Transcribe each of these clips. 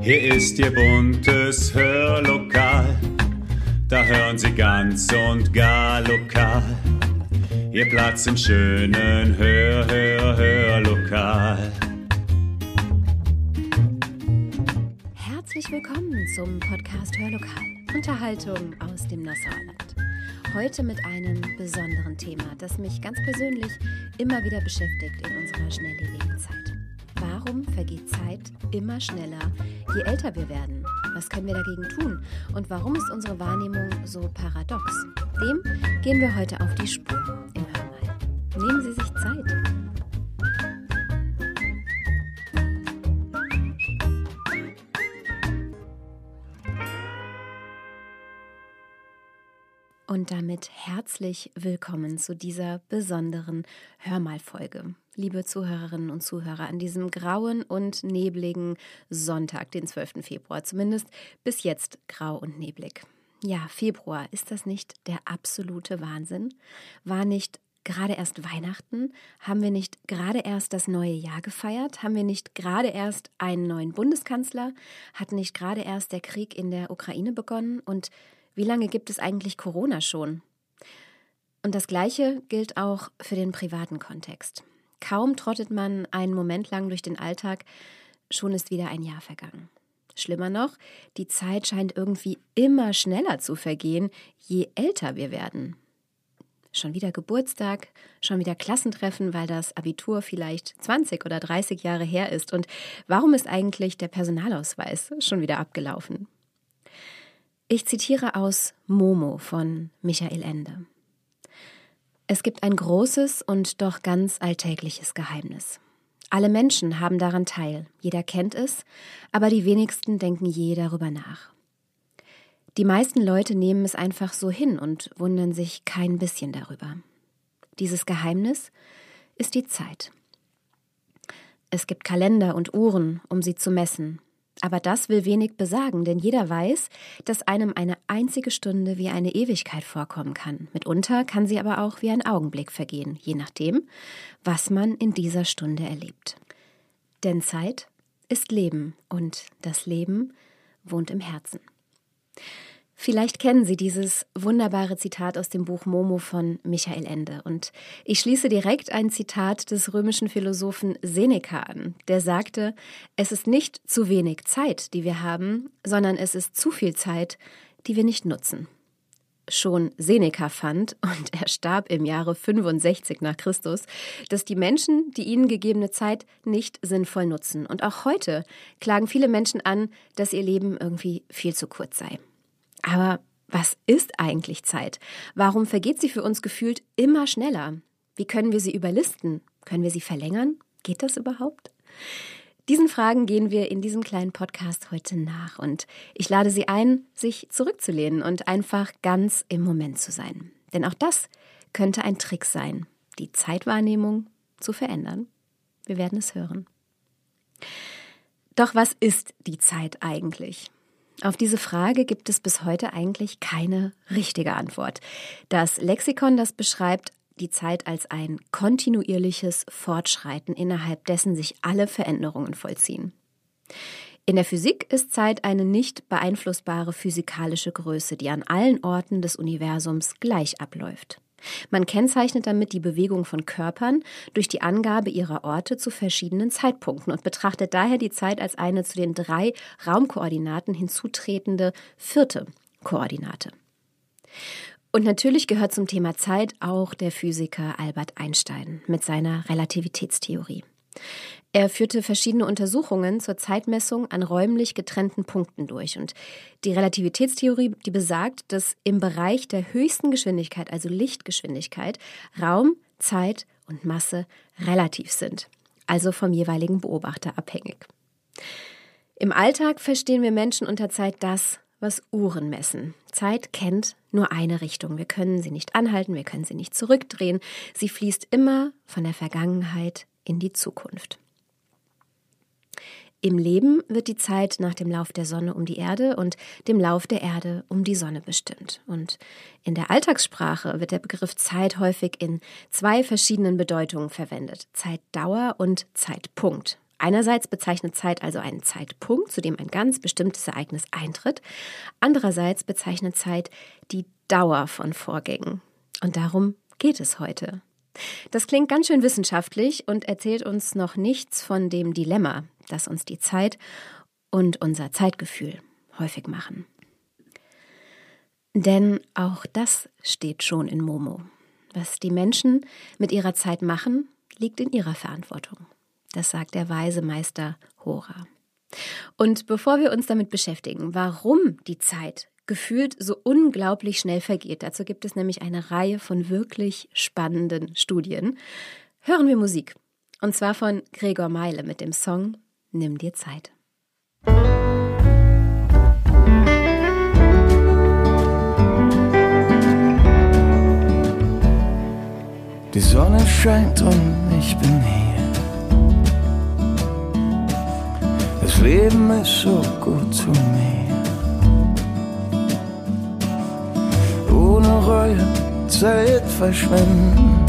Hier ist Ihr buntes Hörlokal, da hören Sie ganz und gar lokal. Ihr Platz im schönen Hör, Hör, Hörlokal. Herzlich willkommen zum Podcast Hörlokal. Unterhaltung aus dem Nassauerland. Heute mit einem besonderen Thema, das mich ganz persönlich immer wieder beschäftigt in unserer schnelllebigen Zeit. Warum vergeht Zeit immer schneller, je älter wir werden? Was können wir dagegen tun? Und warum ist unsere Wahrnehmung so paradox? Dem gehen wir heute auf die Spur im Hörmal. Nehmen Sie sich Zeit. Und damit herzlich willkommen zu dieser besonderen Hörmalfolge. Liebe Zuhörerinnen und Zuhörer, an diesem grauen und nebligen Sonntag, den 12. Februar, zumindest bis jetzt grau und neblig. Ja, Februar, ist das nicht der absolute Wahnsinn? War nicht gerade erst Weihnachten? Haben wir nicht gerade erst das neue Jahr gefeiert? Haben wir nicht gerade erst einen neuen Bundeskanzler? Hat nicht gerade erst der Krieg in der Ukraine begonnen? Und wie lange gibt es eigentlich Corona schon? Und das Gleiche gilt auch für den privaten Kontext. Kaum trottet man einen Moment lang durch den Alltag, schon ist wieder ein Jahr vergangen. Schlimmer noch, die Zeit scheint irgendwie immer schneller zu vergehen, je älter wir werden. Schon wieder Geburtstag, schon wieder Klassentreffen, weil das Abitur vielleicht 20 oder 30 Jahre her ist. Und warum ist eigentlich der Personalausweis schon wieder abgelaufen? Ich zitiere aus Momo von Michael Ende. Es gibt ein großes und doch ganz alltägliches Geheimnis. Alle Menschen haben daran teil, jeder kennt es, aber die wenigsten denken je darüber nach. Die meisten Leute nehmen es einfach so hin und wundern sich kein bisschen darüber. Dieses Geheimnis ist die Zeit. Es gibt Kalender und Uhren, um sie zu messen, aber das will wenig besagen, denn jeder weiß, dass einem eine einzige Stunde wie eine Ewigkeit vorkommen kann. Mitunter kann sie aber auch wie ein Augenblick vergehen, je nachdem, was man in dieser Stunde erlebt. Denn Zeit ist Leben und das Leben wohnt im Herzen. Vielleicht kennen Sie dieses wunderbare Zitat aus dem Buch Momo von Michael Ende. Und ich schließe direkt ein Zitat des römischen Philosophen Seneca an, der sagte, es ist nicht zu wenig Zeit, die wir haben, sondern es ist zu viel Zeit, die wir nicht nutzen. Schon Seneca fand, und er starb im Jahre 65 nach Christus, dass die Menschen die ihnen gegebene Zeit nicht sinnvoll nutzen. Und auch heute klagen viele Menschen an, dass ihr Leben irgendwie viel zu kurz sei. Aber was ist eigentlich Zeit? Warum vergeht sie für uns gefühlt immer schneller? Wie können wir sie überlisten? Können wir sie verlängern? Geht das überhaupt? Diesen Fragen gehen wir in diesem kleinen Podcast heute nach und ich lade Sie ein, sich zurückzulehnen und einfach ganz im Moment zu sein. Denn auch das könnte ein Trick sein, die Zeitwahrnehmung zu verändern. Wir werden es hören. Doch was ist die Zeit eigentlich? Auf diese Frage gibt es bis heute eigentlich keine richtige Antwort. Das Lexikon, das beschreibt die Zeit als ein kontinuierliches Fortschreiten, innerhalb dessen sich alle Veränderungen vollziehen. In der Physik ist Zeit eine nicht beeinflussbare physikalische Größe, die an allen Orten des Universums gleich abläuft. Man kennzeichnet damit die Bewegung von Körpern durch die Angabe ihrer Orte zu verschiedenen Zeitpunkten und betrachtet daher die Zeit als eine zu den drei Raumkoordinaten hinzutretende vierte Koordinate. Und natürlich gehört zum Thema Zeit auch der Physiker Albert Einstein mit seiner Relativitätstheorie. Er führte verschiedene Untersuchungen zur Zeitmessung an räumlich getrennten Punkten durch. Und die Relativitätstheorie, die besagt, dass im Bereich der höchsten Geschwindigkeit, also Lichtgeschwindigkeit, Raum, Zeit und Masse relativ sind, also vom jeweiligen Beobachter abhängig. Im Alltag verstehen wir Menschen unter Zeit das, was Uhren messen. Zeit kennt nur eine Richtung. Wir können sie nicht anhalten, wir können sie nicht zurückdrehen. Sie fließt immer von der Vergangenheit in die Zukunft. Im Leben wird die Zeit nach dem Lauf der Sonne um die Erde und dem Lauf der Erde um die Sonne bestimmt. Und in der Alltagssprache wird der Begriff Zeit häufig in zwei verschiedenen Bedeutungen verwendet. Zeitdauer und Zeitpunkt. Einerseits bezeichnet Zeit also einen Zeitpunkt, zu dem ein ganz bestimmtes Ereignis eintritt. Andererseits bezeichnet Zeit die Dauer von Vorgängen. Und darum geht es heute. Das klingt ganz schön wissenschaftlich und erzählt uns noch nichts von dem Dilemma, das uns die Zeit und unser Zeitgefühl häufig machen. Denn auch das steht schon in Momo. Was die Menschen mit ihrer Zeit machen, liegt in ihrer Verantwortung. Das sagt der weise Meister Hora. Und bevor wir uns damit beschäftigen, warum die Zeit gefühlt so unglaublich schnell vergeht, dazu gibt es nämlich eine Reihe von wirklich spannenden Studien, hören wir Musik. Und zwar von Gregor Meile mit dem Song Nimm dir Zeit. Die Sonne scheint und ich bin hier. Das Leben ist so gut zu mir. Ohne Reue Zeit verschwenden.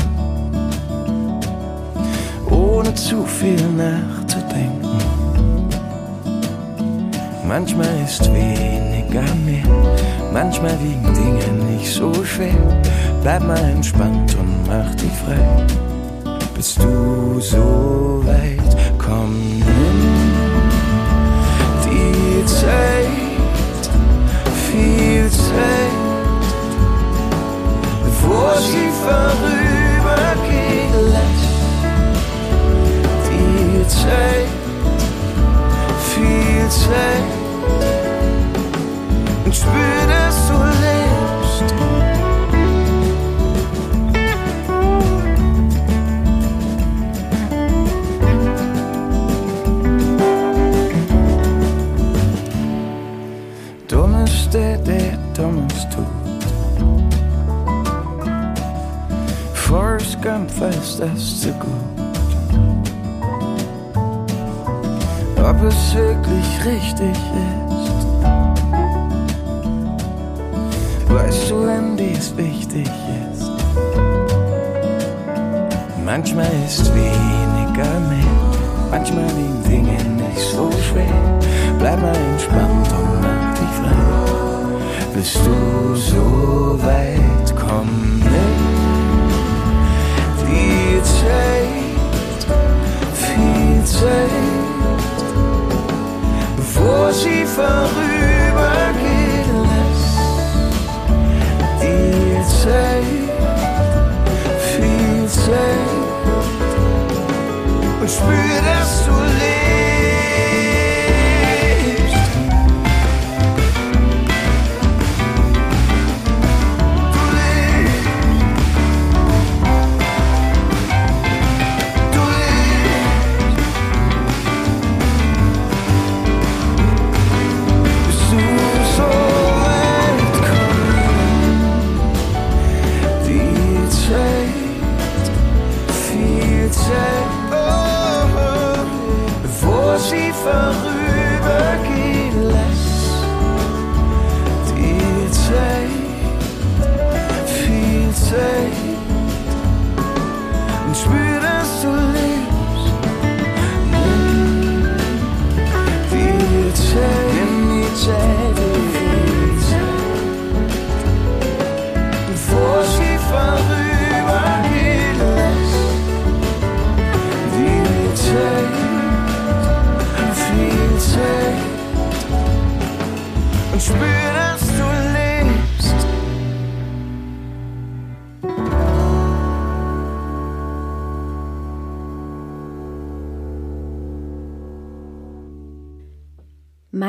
Ohne zu viel nachzudenken. Manchmal ist weniger mehr. Manchmal wiegen Dinge nicht so schwer. Bleib mal entspannt und mach dich frei. Bist du so Ob es wirklich richtig ist. Weißt du, wenn dies wichtig ist? Manchmal ist weniger mehr, manchmal liegen Dinge nicht so schwer. Bleib mal entspannt und mach dich frei. Bist du so weit, komm nimm die Zeit, viel Zeit, bevor sie vorübergeht, lass die Zeit, viel Zeit und spür, dass du lebst.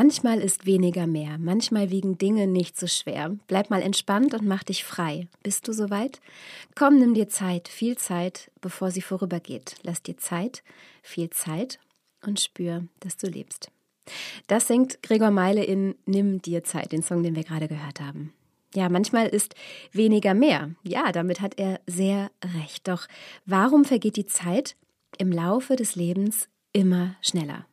Manchmal ist weniger mehr, manchmal wiegen Dinge nicht so schwer. Bleib mal entspannt und mach dich frei. Bist du soweit? Komm, nimm dir Zeit, viel Zeit, bevor sie vorübergeht. Lass dir Zeit, viel Zeit und spür, dass du lebst. Das singt Gregor Meile in Nimm dir Zeit, den Song, den wir gerade gehört haben. Ja, manchmal ist weniger mehr. Ja, damit hat er sehr recht. Doch warum vergeht die Zeit im Laufe des Lebens immer schneller?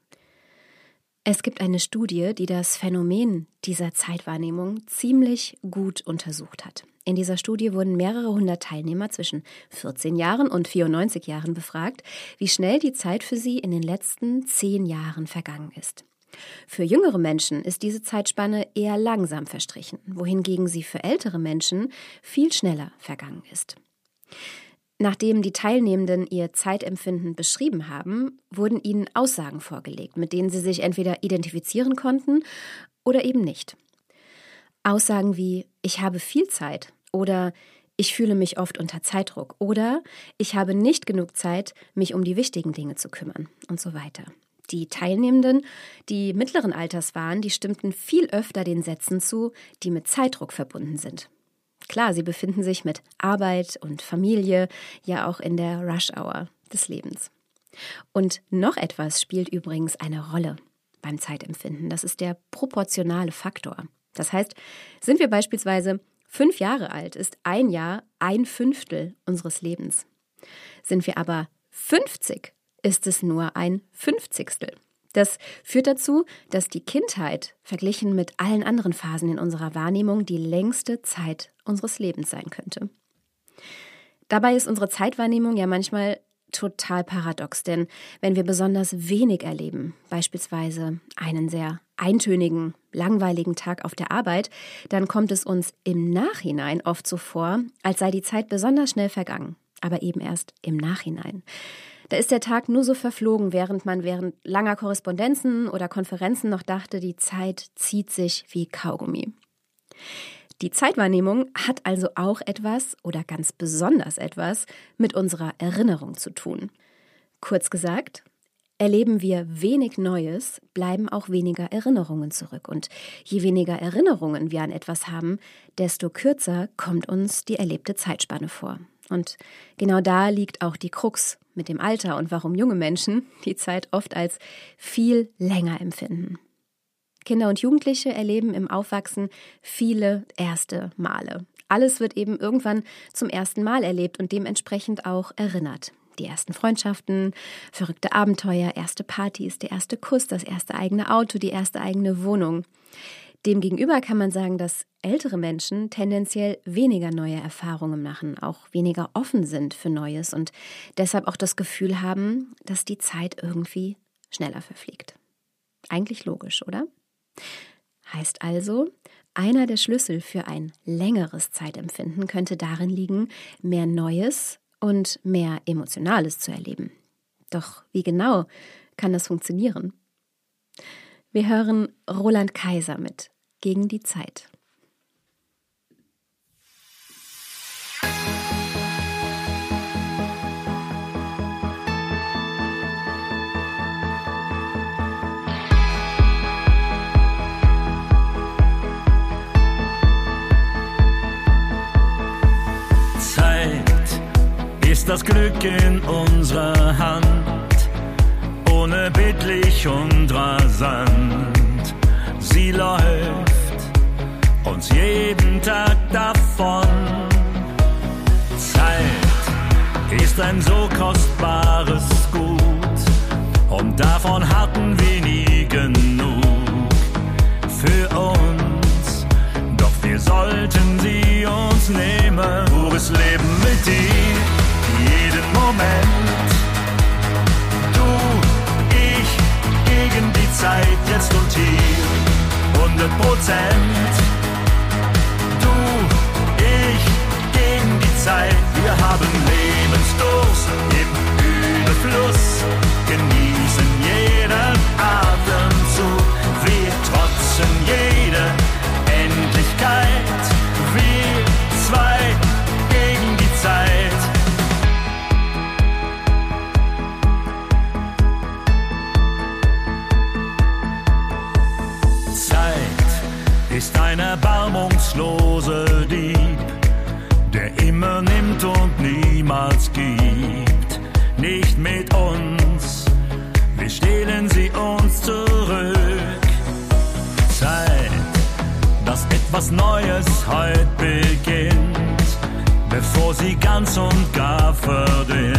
Es gibt eine Studie, die das Phänomen dieser Zeitwahrnehmung ziemlich gut untersucht hat. In dieser Studie wurden mehrere hundert Teilnehmer zwischen 14 Jahren und 94 Jahren befragt, wie schnell die Zeit für sie in den letzten zehn Jahren vergangen ist. Für jüngere Menschen ist diese Zeitspanne eher langsam verstrichen, wohingegen sie für ältere Menschen viel schneller vergangen ist. Nachdem die Teilnehmenden ihr Zeitempfinden beschrieben haben, wurden ihnen Aussagen vorgelegt, mit denen sie sich entweder identifizieren konnten oder eben nicht. Aussagen wie Ich habe viel Zeit oder Ich fühle mich oft unter Zeitdruck oder Ich habe nicht genug Zeit, mich um die wichtigen Dinge zu kümmern und so weiter. Die Teilnehmenden, die mittleren Alters waren, die stimmten viel öfter den Sätzen zu, die mit Zeitdruck verbunden sind. Klar, sie befinden sich mit Arbeit und Familie ja auch in der Rush-Hour des Lebens. Und noch etwas spielt übrigens eine Rolle beim Zeitempfinden. Das ist der proportionale Faktor. Das heißt, sind wir beispielsweise fünf Jahre alt, ist ein Jahr ein Fünftel unseres Lebens. Sind wir aber 50, ist es nur ein Fünfzigstel. Das führt dazu, dass die Kindheit verglichen mit allen anderen Phasen in unserer Wahrnehmung die längste Zeit unseres Lebens sein könnte. Dabei ist unsere Zeitwahrnehmung ja manchmal total paradox, denn wenn wir besonders wenig erleben, beispielsweise einen sehr eintönigen, langweiligen Tag auf der Arbeit, dann kommt es uns im Nachhinein oft so vor, als sei die Zeit besonders schnell vergangen, aber eben erst im Nachhinein. Da ist der Tag nur so verflogen, während man während langer Korrespondenzen oder Konferenzen noch dachte, die Zeit zieht sich wie Kaugummi. Die Zeitwahrnehmung hat also auch etwas oder ganz besonders etwas mit unserer Erinnerung zu tun. Kurz gesagt, erleben wir wenig Neues, bleiben auch weniger Erinnerungen zurück. Und je weniger Erinnerungen wir an etwas haben, desto kürzer kommt uns die erlebte Zeitspanne vor. Und genau da liegt auch die Krux mit dem Alter und warum junge Menschen die Zeit oft als viel länger empfinden. Kinder und Jugendliche erleben im Aufwachsen viele erste Male. Alles wird eben irgendwann zum ersten Mal erlebt und dementsprechend auch erinnert. Die ersten Freundschaften, verrückte Abenteuer, erste Partys, der erste Kuss, das erste eigene Auto, die erste eigene Wohnung. Demgegenüber kann man sagen, dass ältere Menschen tendenziell weniger neue Erfahrungen machen, auch weniger offen sind für Neues und deshalb auch das Gefühl haben, dass die Zeit irgendwie schneller verfliegt. Eigentlich logisch, oder? Heißt also, einer der Schlüssel für ein längeres Zeitempfinden könnte darin liegen, mehr Neues und mehr Emotionales zu erleben. Doch wie genau kann das funktionieren? Wir hören Roland Kaiser mit gegen die Zeit. Zeit ist das Glück in unserer Hand, unerbittlich und rasant. Sie läuft uns jeden Tag davon. Zeit ist ein so kostbares Gut und davon hatten wir nie genug für uns. Doch wir sollten sie uns nehmen, pures Leben mit dir, jeden Moment. 100 Prozent. Zeit. Wir haben Lebensdurst im Überfluss, genießen etwas Neues heute beginnt, bevor sie ganz und gar verdient.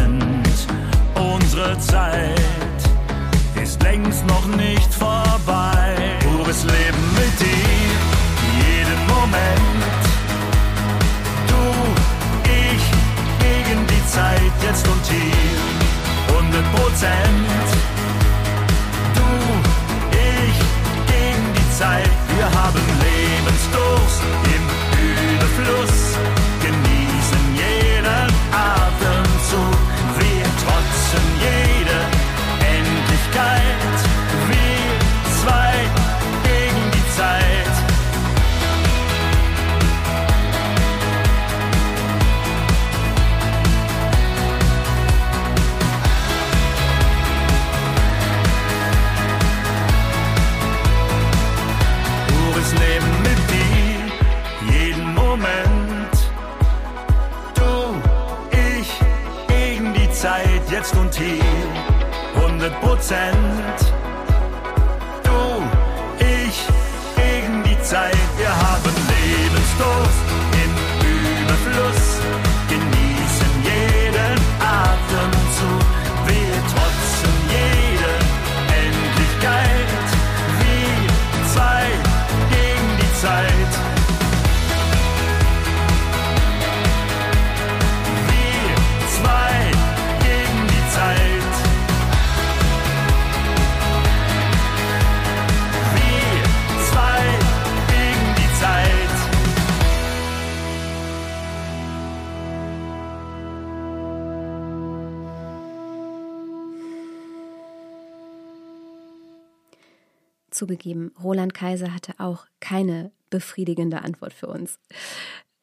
Zugegeben, Roland Kaiser hatte auch keine befriedigende Antwort für uns.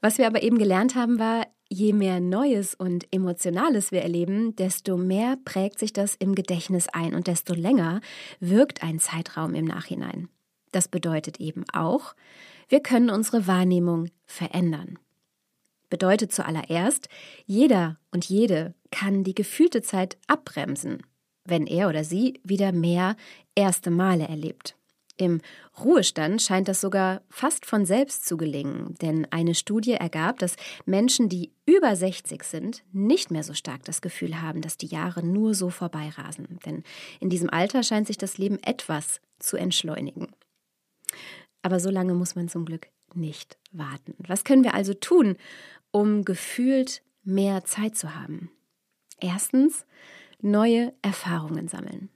Was wir aber eben gelernt haben, war, je mehr Neues und Emotionales wir erleben, desto mehr prägt sich das im Gedächtnis ein und desto länger wirkt ein Zeitraum im Nachhinein. Das bedeutet eben auch, wir können unsere Wahrnehmung verändern. Bedeutet zuallererst, jeder und jede kann die gefühlte Zeit abbremsen, wenn er oder sie wieder mehr erste Male erlebt. Im Ruhestand scheint das sogar fast von selbst zu gelingen, denn eine Studie ergab, dass Menschen, die über 60 sind, nicht mehr so stark das Gefühl haben, dass die Jahre nur so vorbeirasen. Denn in diesem Alter scheint sich das Leben etwas zu entschleunigen. Aber so lange muss man zum Glück nicht warten. Was können wir also tun, um gefühlt mehr Zeit zu haben? Erstens, neue Erfahrungen sammeln.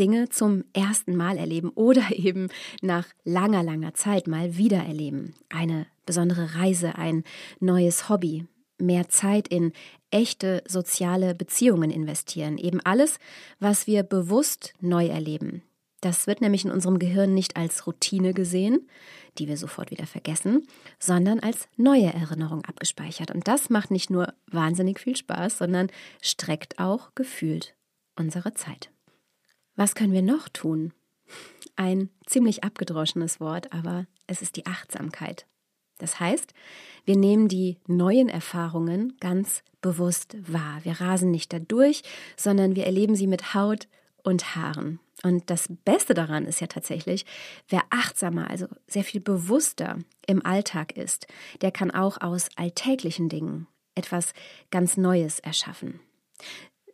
Dinge zum ersten Mal erleben oder eben nach langer, langer Zeit mal wieder erleben. Eine besondere Reise, ein neues Hobby, mehr Zeit in echte soziale Beziehungen investieren. Eben alles, was wir bewusst neu erleben. Das wird nämlich in unserem Gehirn nicht als Routine gesehen, die wir sofort wieder vergessen, sondern als neue Erinnerung abgespeichert. Und das macht nicht nur wahnsinnig viel Spaß, sondern streckt auch gefühlt unsere Zeit. Was können wir noch tun? Ein ziemlich abgedroschenes Wort, aber es ist die Achtsamkeit. Das heißt, wir nehmen die neuen Erfahrungen ganz bewusst wahr. Wir rasen nicht dadurch, sondern wir erleben sie mit Haut und Haaren. Und das Beste daran ist ja tatsächlich, wer achtsamer, also sehr viel bewusster im Alltag ist, der kann auch aus alltäglichen Dingen etwas ganz Neues erschaffen.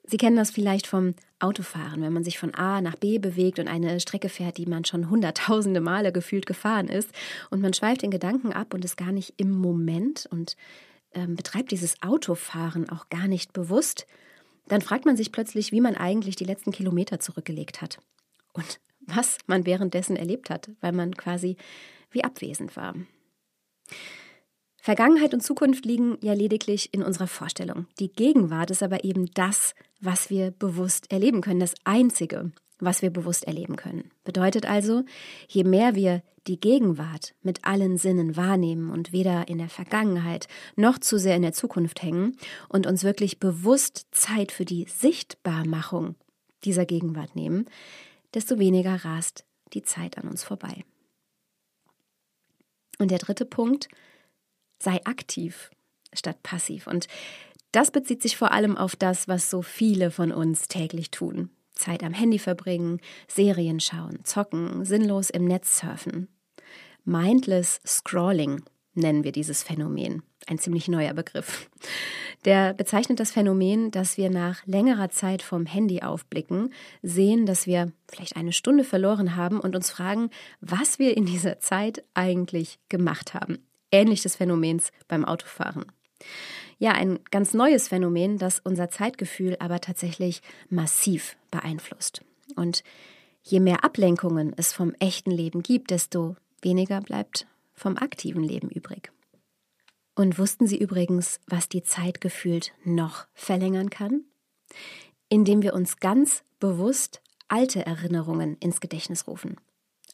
Sie kennen das vielleicht vom Autofahren, wenn man sich von A nach B bewegt und eine Strecke fährt, die man schon hunderttausende Male gefühlt gefahren ist und man schweift in Gedanken ab und ist gar nicht im Moment und ähm, betreibt dieses Autofahren auch gar nicht bewusst, dann fragt man sich plötzlich, wie man eigentlich die letzten Kilometer zurückgelegt hat und was man währenddessen erlebt hat, weil man quasi wie abwesend war. Vergangenheit und Zukunft liegen ja lediglich in unserer Vorstellung. Die Gegenwart ist aber eben das, was wir bewusst erleben können, das Einzige, was wir bewusst erleben können. Bedeutet also, je mehr wir die Gegenwart mit allen Sinnen wahrnehmen und weder in der Vergangenheit noch zu sehr in der Zukunft hängen und uns wirklich bewusst Zeit für die Sichtbarmachung dieser Gegenwart nehmen, desto weniger rast die Zeit an uns vorbei. Und der dritte Punkt, sei aktiv statt passiv. Und das bezieht sich vor allem auf das, was so viele von uns täglich tun. Zeit am Handy verbringen, Serien schauen, zocken, sinnlos im Netz surfen. Mindless Scrolling nennen wir dieses Phänomen. Ein ziemlich neuer Begriff. Der bezeichnet das Phänomen, dass wir nach längerer Zeit vom Handy aufblicken, sehen, dass wir vielleicht eine Stunde verloren haben und uns fragen, was wir in dieser Zeit eigentlich gemacht haben ähnlich des Phänomens beim Autofahren. Ja, ein ganz neues Phänomen, das unser Zeitgefühl aber tatsächlich massiv beeinflusst. Und je mehr Ablenkungen es vom echten Leben gibt, desto weniger bleibt vom aktiven Leben übrig. Und wussten Sie übrigens, was die Zeit gefühlt noch verlängern kann? Indem wir uns ganz bewusst alte Erinnerungen ins Gedächtnis rufen.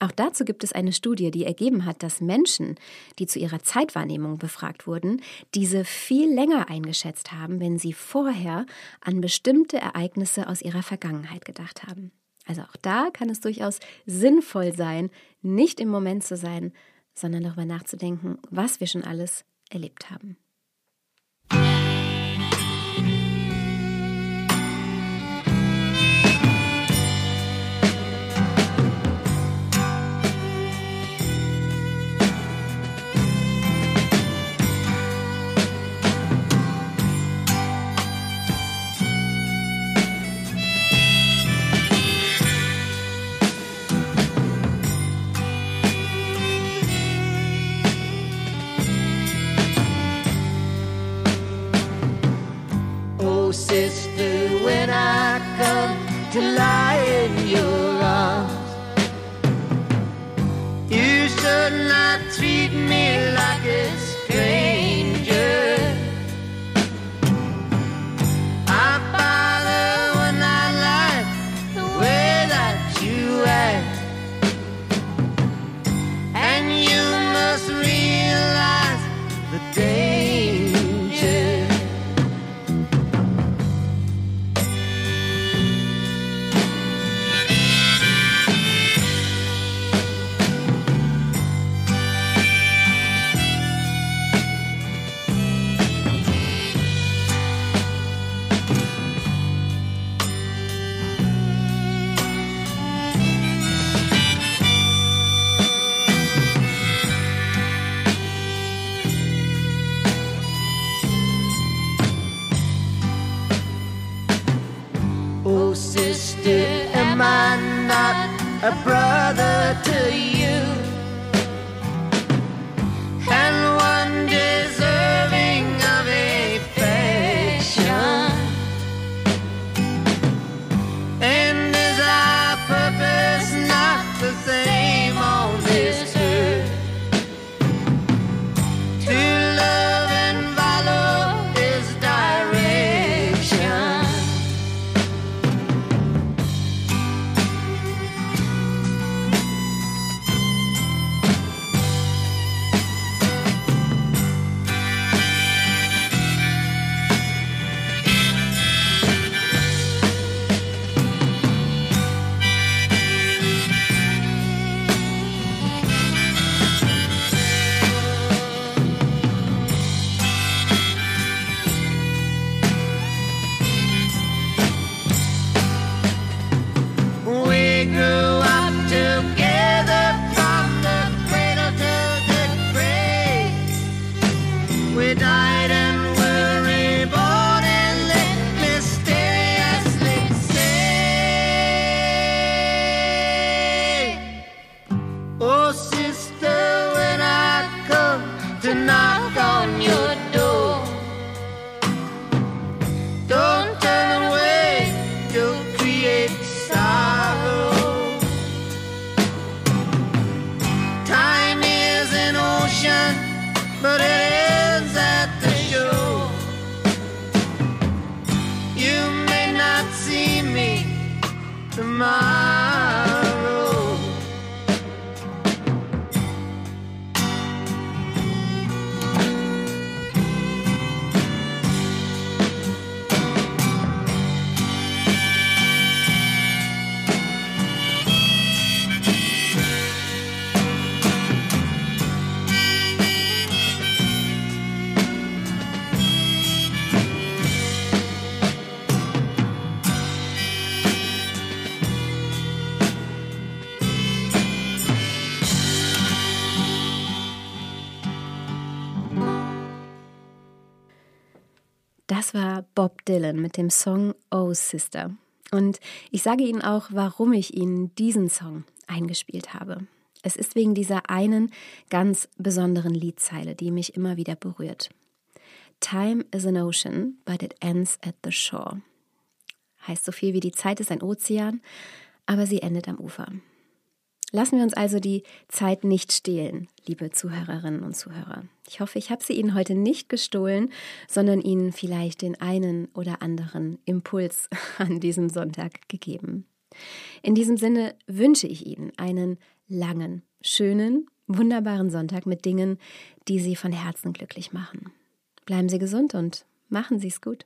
Auch dazu gibt es eine Studie, die ergeben hat, dass Menschen, die zu ihrer Zeitwahrnehmung befragt wurden, diese viel länger eingeschätzt haben, wenn sie vorher an bestimmte Ereignisse aus ihrer Vergangenheit gedacht haben. Also auch da kann es durchaus sinnvoll sein, nicht im Moment zu sein, sondern darüber nachzudenken, was wir schon alles erlebt haben. Dylan mit dem Song Oh Sister. Und ich sage Ihnen auch, warum ich Ihnen diesen Song eingespielt habe. Es ist wegen dieser einen ganz besonderen Liedzeile, die mich immer wieder berührt. Time is an ocean, but it ends at the shore. Heißt so viel wie die Zeit ist ein Ozean, aber sie endet am Ufer. Lassen wir uns also die Zeit nicht stehlen, liebe Zuhörerinnen und Zuhörer. Ich hoffe, ich habe sie Ihnen heute nicht gestohlen, sondern Ihnen vielleicht den einen oder anderen Impuls an diesem Sonntag gegeben. In diesem Sinne wünsche ich Ihnen einen langen, schönen, wunderbaren Sonntag mit Dingen, die Sie von Herzen glücklich machen. Bleiben Sie gesund und machen Sie es gut.